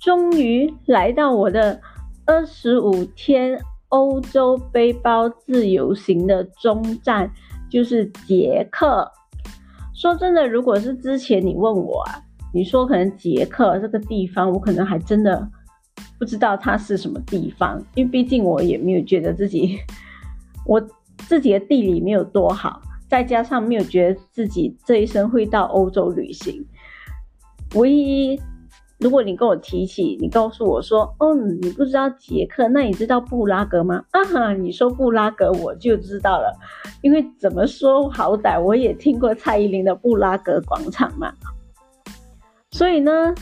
终于来到我的二十五天欧洲背包自由行的终站，就是捷克。说真的，如果是之前你问我啊，你说可能捷克这个地方，我可能还真的不知道它是什么地方，因为毕竟我也没有觉得自己我自己的地理没有多好，再加上没有觉得自己这一生会到欧洲旅行，唯一。如果你跟我提起，你告诉我说，嗯，你不知道捷克，那你知道布拉格吗？啊哈，你说布拉格我就知道了，因为怎么说，好歹我也听过蔡依林的布拉格广场嘛。所以呢，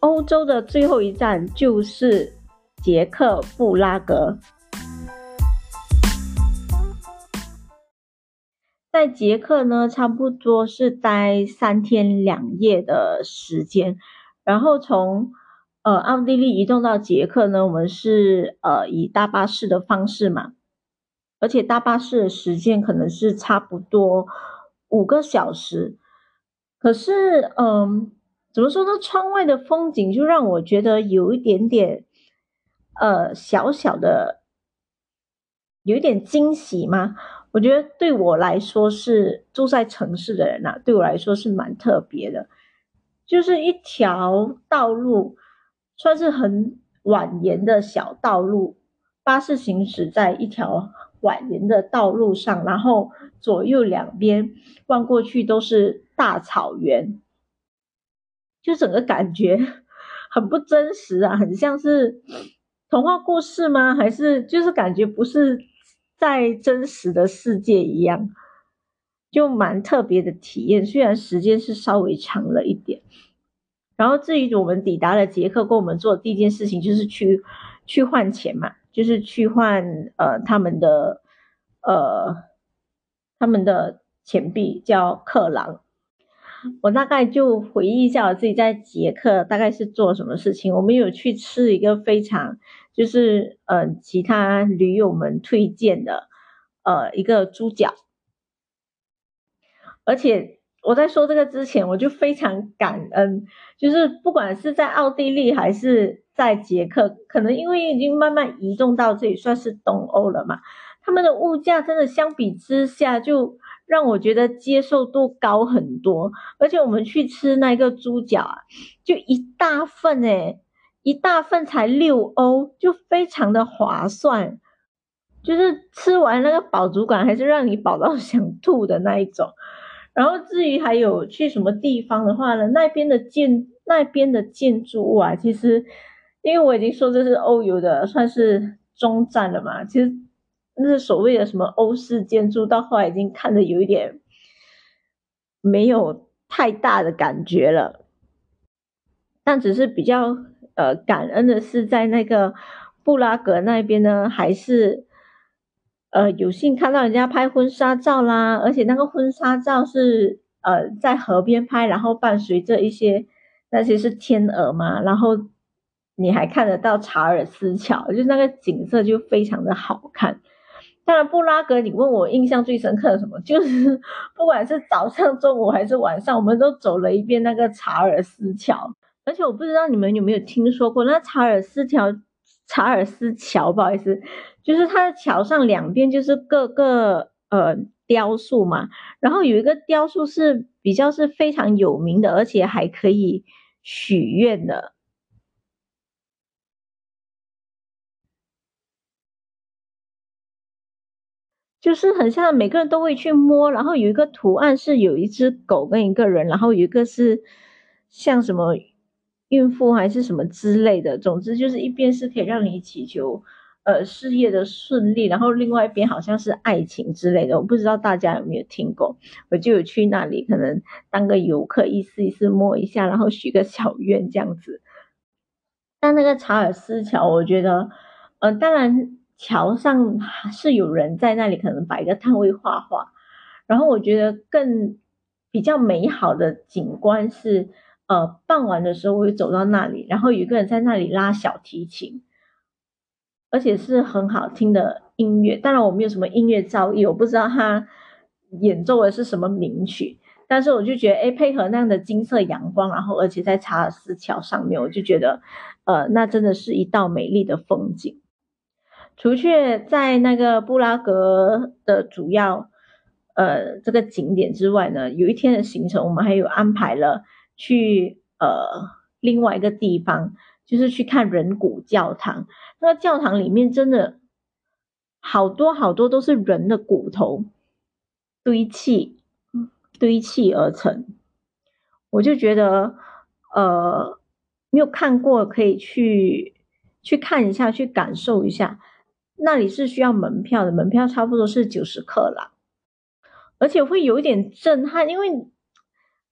欧洲的最后一站就是捷克布拉格。在捷克呢，差不多是待三天两夜的时间，然后从呃奥地利移动到捷克呢，我们是呃以大巴士的方式嘛，而且大巴士的时间可能是差不多五个小时，可是嗯，怎么说呢？窗外的风景就让我觉得有一点点呃小小的，有一点惊喜吗？我觉得对我来说是住在城市的人呐，对我来说是蛮特别的，就是一条道路，算是很蜿蜒的小道路，巴士行驶在一条蜿蜒的道路上，然后左右两边望过去都是大草原，就整个感觉 很不真实啊，很像是童话故事吗？还是就是感觉不是？在真实的世界一样，就蛮特别的体验。虽然时间是稍微长了一点。然后至于我们抵达了捷克，跟我们做的第一件事情就是去去换钱嘛，就是去换呃他们的呃他们的钱币叫克朗。我大概就回忆一下我自己在捷克大概是做什么事情。我们有去吃一个非常。就是呃，其他驴友们推荐的呃一个猪脚，而且我在说这个之前，我就非常感恩，就是不管是在奥地利还是在捷克，可能因为已经慢慢移动到这里，算是东欧了嘛，他们的物价真的相比之下，就让我觉得接受度高很多。而且我们去吃那个猪脚啊，就一大份诶一大份才六欧，就非常的划算，就是吃完那个饱足感还是让你饱到 想吐的那一种。然后至于还有去什么地方的话呢，那边的建那边的建筑物啊，其实因为我已经说这是欧游的算是中站了嘛，其实那是所谓的什么欧式建筑，到后来已经看的有一点没有太大的感觉了，但只是比较。呃，感恩的是在那个布拉格那边呢，还是呃有幸看到人家拍婚纱照啦，而且那个婚纱照是呃在河边拍，然后伴随着一些那些是天鹅嘛，然后你还看得到查尔斯桥，就那个景色就非常的好看。当然，布拉格，你问我印象最深刻的什么，就是不管是早上、中午还是晚上，我们都走了一遍那个查尔斯桥。而且我不知道你们有没有听说过那查尔斯桥，查尔斯桥，不好意思，就是它的桥上两边就是各个呃雕塑嘛，然后有一个雕塑是比较是非常有名的，而且还可以许愿的，就是很像每个人都会去摸，然后有一个图案是有一只狗跟一个人，然后有一个是像什么。孕妇还是什么之类的，总之就是一边是可以让你祈求，呃，事业的顺利，然后另外一边好像是爱情之类的，我不知道大家有没有听过，我就有去那里，可能当个游客，意思意思摸一下，然后许个小愿这样子。但那个查尔斯桥，我觉得，呃，当然桥上是有人在那里，可能摆一个摊位画画，然后我觉得更比较美好的景观是。呃，傍晚的时候我会走到那里，然后有一个人在那里拉小提琴，而且是很好听的音乐。当然我没有什么音乐造诣，我不知道他演奏的是什么名曲，但是我就觉得，哎，配合那样的金色阳光，然后而且在查尔斯桥上面，我就觉得，呃，那真的是一道美丽的风景。除却在那个布拉格的主要呃这个景点之外呢，有一天的行程，我们还有安排了去呃另外一个地方，就是去看人骨教堂。那个教堂里面真的好多好多都是人的骨头堆砌堆砌而成，我就觉得呃没有看过可以去去看一下，去感受一下。那里是需要门票的，门票差不多是九十克啦，而且会有一点震撼，因为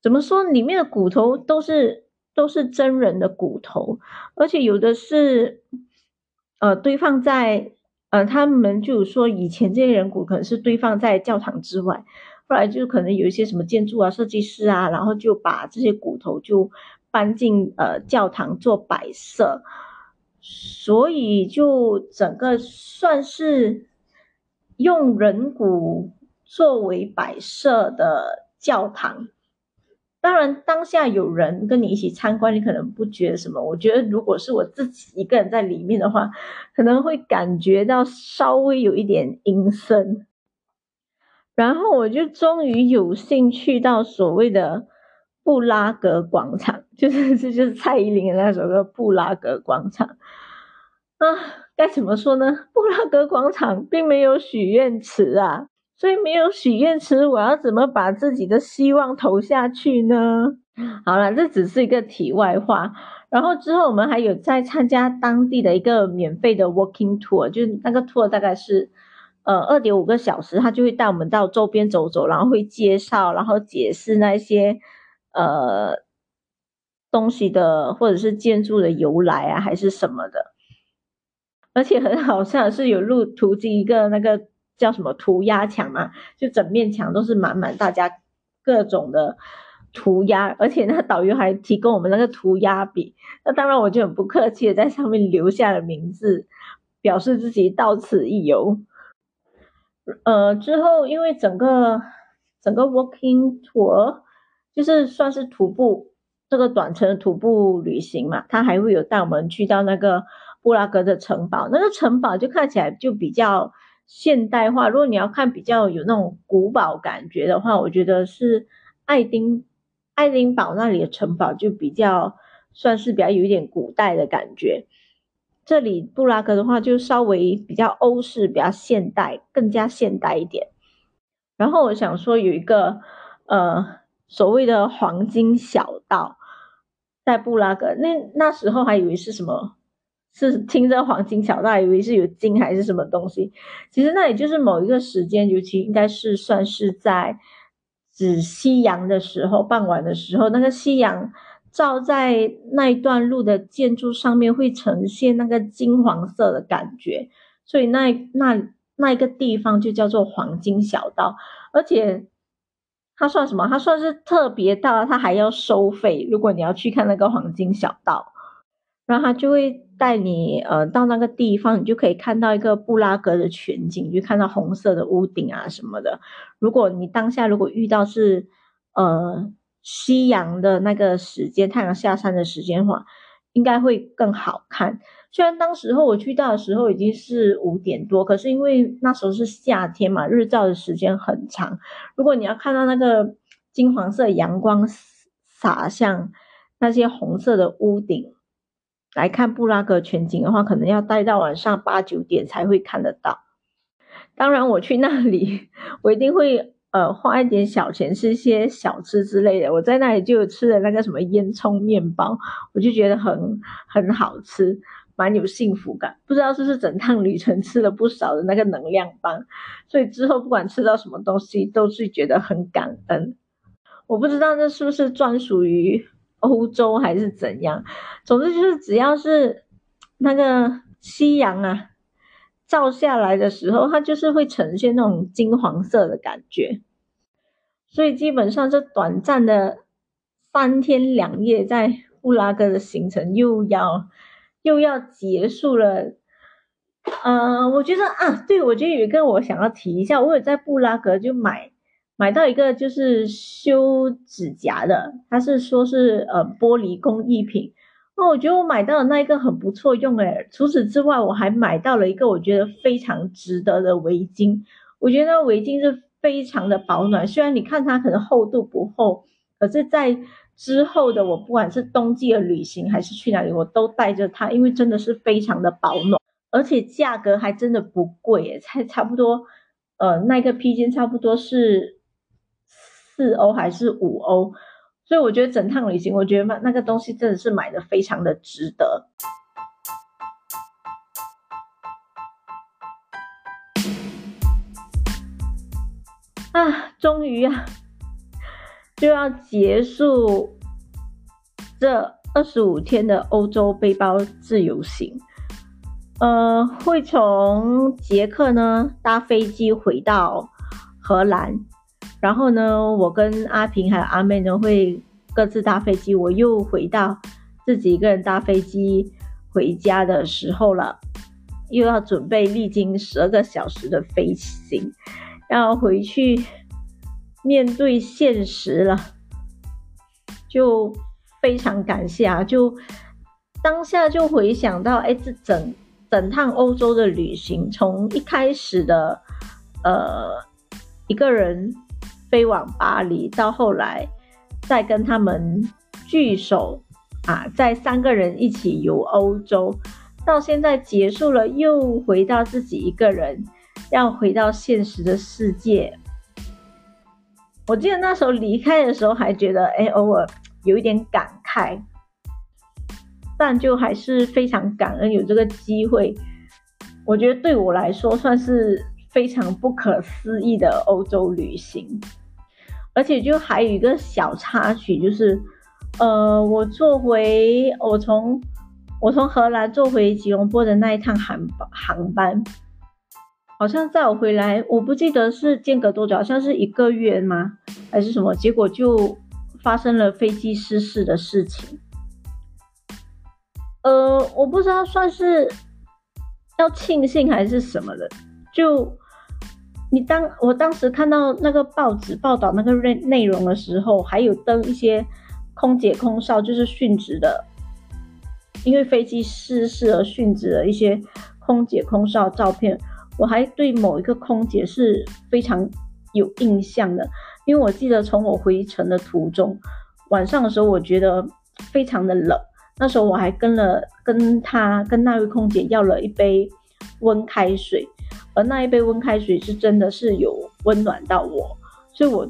怎么说，里面的骨头都是都是真人的骨头，而且有的是呃堆放在呃他们就说以前这些人骨可能是堆放在教堂之外，后来就可能有一些什么建筑啊设计师啊，然后就把这些骨头就搬进呃教堂做摆设。所以就整个算是用人骨作为摆设的教堂。当然，当下有人跟你一起参观，你可能不觉得什么。我觉得，如果是我自己一个人在里面的话，可能会感觉到稍微有一点阴森。然后我就终于有幸去到所谓的布拉格广场，就是这就是蔡依林的那首歌《布拉格广场》。啊，该怎么说呢？布拉格广场并没有许愿池啊，所以没有许愿池，我要怎么把自己的希望投下去呢？好了，这只是一个题外话。然后之后我们还有在参加当地的一个免费的 walking tour，就是那个 tour 大概是呃二点五个小时，他就会带我们到周边走走，然后会介绍，然后解释那些呃东西的或者是建筑的由来啊，还是什么的。而且很好笑，是有路途经一个那个叫什么涂鸦墙嘛，就整面墙都是满满大家各种的涂鸦，而且那导游还提供我们那个涂鸦笔，那当然我就很不客气的在上面留下了名字，表示自己到此一游。呃，之后因为整个整个 walking tour 就是算是徒步这个短程徒步旅行嘛，他还会有带我们去到那个。布拉格的城堡，那个城堡就看起来就比较现代化。如果你要看比较有那种古堡感觉的话，我觉得是爱丁爱丁堡那里的城堡就比较算是比较有一点古代的感觉。这里布拉格的话就稍微比较欧式，比较现代，更加现代一点。然后我想说有一个呃所谓的黄金小道，在布拉格那那时候还以为是什么。是听着黄金小道，以为是有金还是什么东西。其实那也就是某一个时间，尤其应该是算是在指夕阳的时候，傍晚的时候，那个夕阳照在那一段路的建筑上面，会呈现那个金黄色的感觉。所以那那那一个地方就叫做黄金小道，而且它算什么？它算是特别道，它还要收费。如果你要去看那个黄金小道，然后它就会。带你呃到那个地方，你就可以看到一个布拉格的全景，就看到红色的屋顶啊什么的。如果你当下如果遇到是呃夕阳的那个时间，太阳下山的时间的话，应该会更好看。虽然当时候我去到的时候已经是五点多，可是因为那时候是夏天嘛，日照的时间很长。如果你要看到那个金黄色阳光洒向那些红色的屋顶。来看布拉格全景的话，可能要待到晚上八九点才会看得到。当然，我去那里，我一定会呃花一点小钱吃一些小吃之类的。我在那里就吃了那个什么烟囱面包，我就觉得很很好吃，蛮有幸福感。不知道是不是整趟旅程吃了不少的那个能量棒，所以之后不管吃到什么东西，都是觉得很感恩。我不知道这是不是专属于。欧洲还是怎样？总之就是只要是那个夕阳啊照下来的时候，它就是会呈现那种金黄色的感觉。所以基本上这短暂的三天两夜在布拉格的行程又要又要结束了。呃，我觉得啊，对我觉得有一个我想要提一下，我有在布拉格就买买到一个就是修指甲的，它是说是呃玻璃工艺品。那我觉得我买到的那一个很不错用诶。除此之外，我还买到了一个我觉得非常值得的围巾。我觉得围巾是非常的保暖，虽然你看它可能厚度不厚，可是在之后的我不管是冬季的旅行还是去哪里，我都带着它，因为真的是非常的保暖，而且价格还真的不贵诶，才差不多，呃，那个披肩差不多是四欧还是五欧。所以我觉得整趟旅行，我觉得那那个东西真的是买的非常的值得。啊，终于啊，就要结束这二十五天的欧洲背包自由行。呃，会从捷克呢搭飞机回到荷兰。然后呢，我跟阿平还有阿妹呢会各自搭飞机，我又回到自己一个人搭飞机回家的时候了，又要准备历经十二个小时的飞行，要回去面对现实了，就非常感谢啊！就当下就回想到，哎，这整整趟欧洲的旅行，从一开始的呃一个人。飞往巴黎，到后来再跟他们聚首啊，在三个人一起游欧洲，到现在结束了，又回到自己一个人，要回到现实的世界。我记得那时候离开的时候，还觉得哎，偶尔有一点感慨，但就还是非常感恩有这个机会。我觉得对我来说，算是非常不可思议的欧洲旅行。而且就还有一个小插曲，就是，呃，我坐回我从我从荷兰坐回吉隆坡的那一趟航航班，好像在我回来，我不记得是间隔多久，好像是一个月吗，还是什么？结果就发生了飞机失事的事情。呃，我不知道算是要庆幸还是什么的，就。你当我当时看到那个报纸报道那个内内容的时候，还有登一些空姐空少就是殉职的，因为飞机失事而殉职的一些空姐空少照片，我还对某一个空姐是非常有印象的，因为我记得从我回程的途中，晚上的时候我觉得非常的冷，那时候我还跟了跟他跟那位空姐要了一杯温开水。而那一杯温开水是真的是有温暖到我，所以我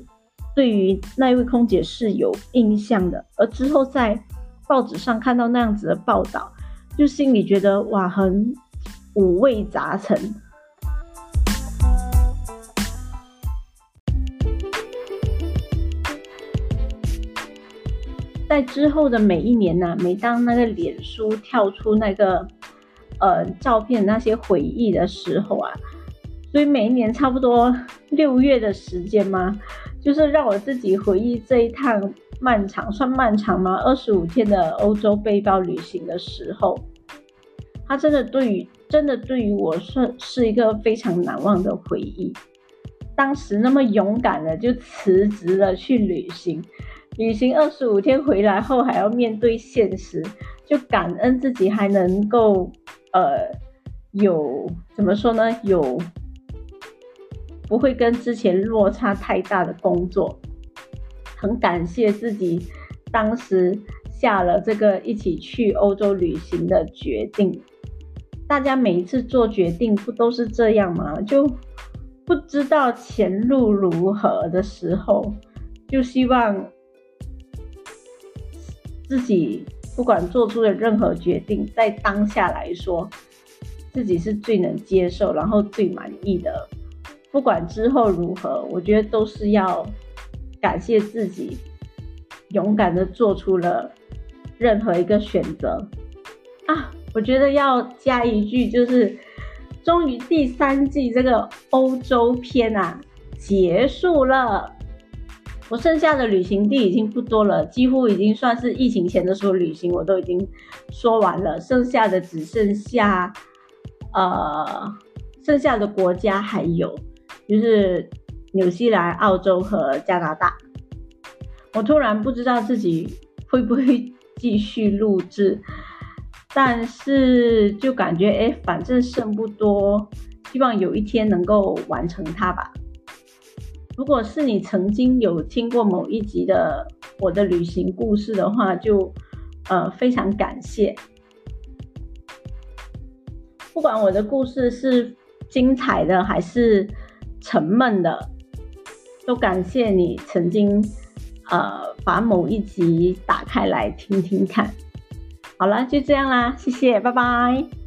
对于那一位空姐是有印象的。而之后在报纸上看到那样子的报道，就心里觉得哇，很五味杂陈。在之后的每一年呢，每当那个脸书跳出那个。呃，照片那些回忆的时候啊，所以每一年差不多六月的时间嘛，就是让我自己回忆这一趟漫长，算漫长吗？二十五天的欧洲背包旅行的时候，它真的对于真的对于我是是一个非常难忘的回忆。当时那么勇敢的就辞职了去旅行，旅行二十五天回来后还要面对现实，就感恩自己还能够。呃，有怎么说呢？有不会跟之前落差太大的工作，很感谢自己当时下了这个一起去欧洲旅行的决定。大家每一次做决定不都是这样吗？就不知道前路如何的时候，就希望自己。不管做出的任何决定，在当下来说，自己是最能接受，然后最满意的。不管之后如何，我觉得都是要感谢自己，勇敢的做出了任何一个选择啊！我觉得要加一句，就是终于第三季这个欧洲篇啊结束了。我剩下的旅行地已经不多了，几乎已经算是疫情前的时候旅行，我都已经说完了。剩下的只剩下，呃，剩下的国家还有，就是纽西兰、澳洲和加拿大。我突然不知道自己会不会继续录制，但是就感觉哎，反正剩不多，希望有一天能够完成它吧。如果是你曾经有听过某一集的我的旅行故事的话，就呃非常感谢。不管我的故事是精彩的还是沉闷的，都感谢你曾经呃把某一集打开来听听看。好了，就这样啦，谢谢，拜拜。